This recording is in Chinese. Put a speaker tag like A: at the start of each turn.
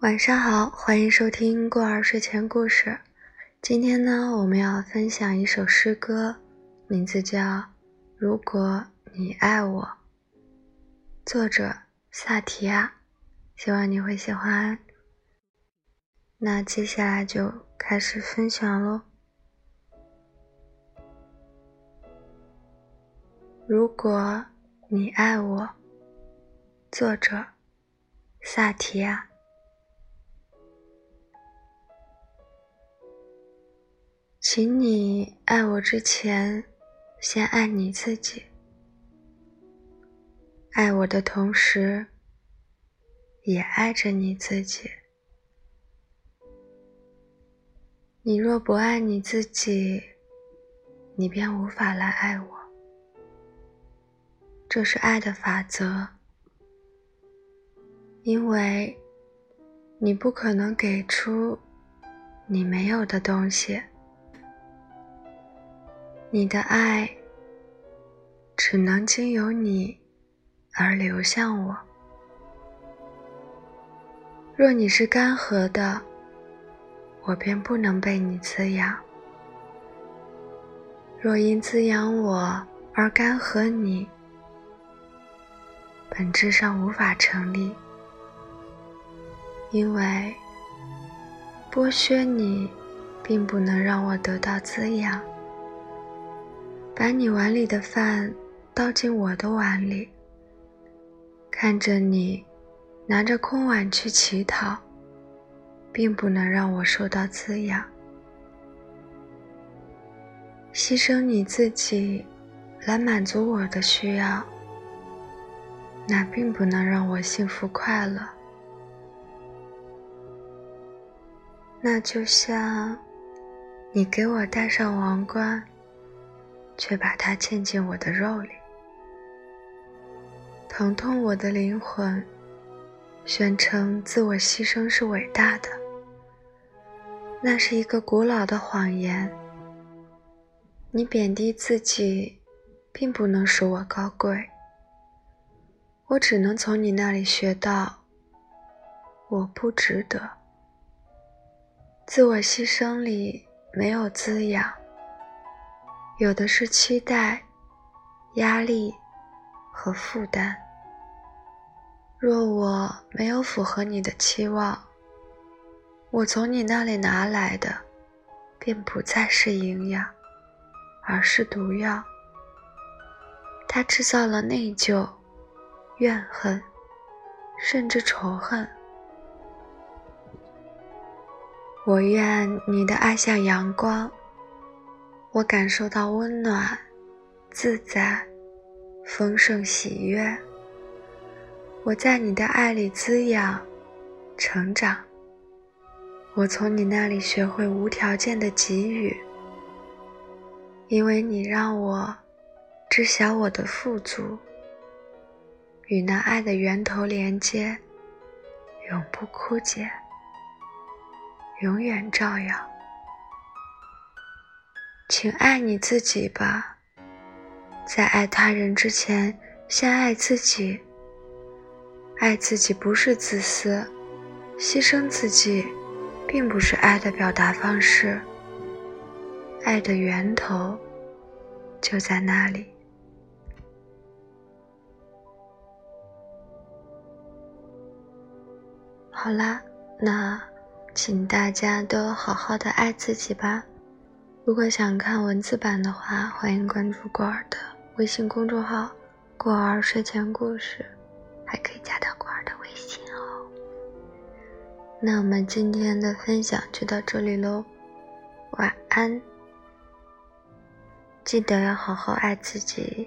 A: 晚上好，欢迎收听过儿睡前故事。今天呢，我们要分享一首诗歌，名字叫《如果你爱我》，作者萨提亚。希望你会喜欢。那接下来就开始分享喽。如果你爱我，作者萨提亚。请你爱我之前，先爱你自己。爱我的同时，也爱着你自己。你若不爱你自己，你便无法来爱我。这是爱的法则，因为你不可能给出你没有的东西。你的爱只能经由你而流向我。若你是干涸的，我便不能被你滋养；若因滋养我而干涸你，本质上无法成立，因为剥削你并不能让我得到滋养。把你碗里的饭倒进我的碗里，看着你拿着空碗去乞讨，并不能让我受到滋养。牺牲你自己来满足我的需要，那并不能让我幸福快乐。那就像你给我戴上王冠。却把它嵌进我的肉里，疼痛我的灵魂，宣称自我牺牲是伟大的。那是一个古老的谎言。你贬低自己，并不能使我高贵。我只能从你那里学到，我不值得。自我牺牲里没有滋养。有的是期待、压力和负担。若我没有符合你的期望，我从你那里拿来的便不再是营养，而是毒药。它制造了内疚、怨恨，甚至仇恨。我愿你的爱像阳光。我感受到温暖、自在、丰盛、喜悦。我在你的爱里滋养、成长。我从你那里学会无条件的给予，因为你让我知晓我的富足，与那爱的源头连接，永不枯竭，永远照耀。请爱你自己吧，在爱他人之前，先爱自己。爱自己不是自私，牺牲自己，并不是爱的表达方式。爱的源头就在那里。好啦，那请大家都好好的爱自己吧。如果想看文字版的话，欢迎关注过儿的微信公众号“过儿睡前故事”，还可以加到过儿的微信哦。那我们今天的分享就到这里喽，晚安！记得要好好爱自己，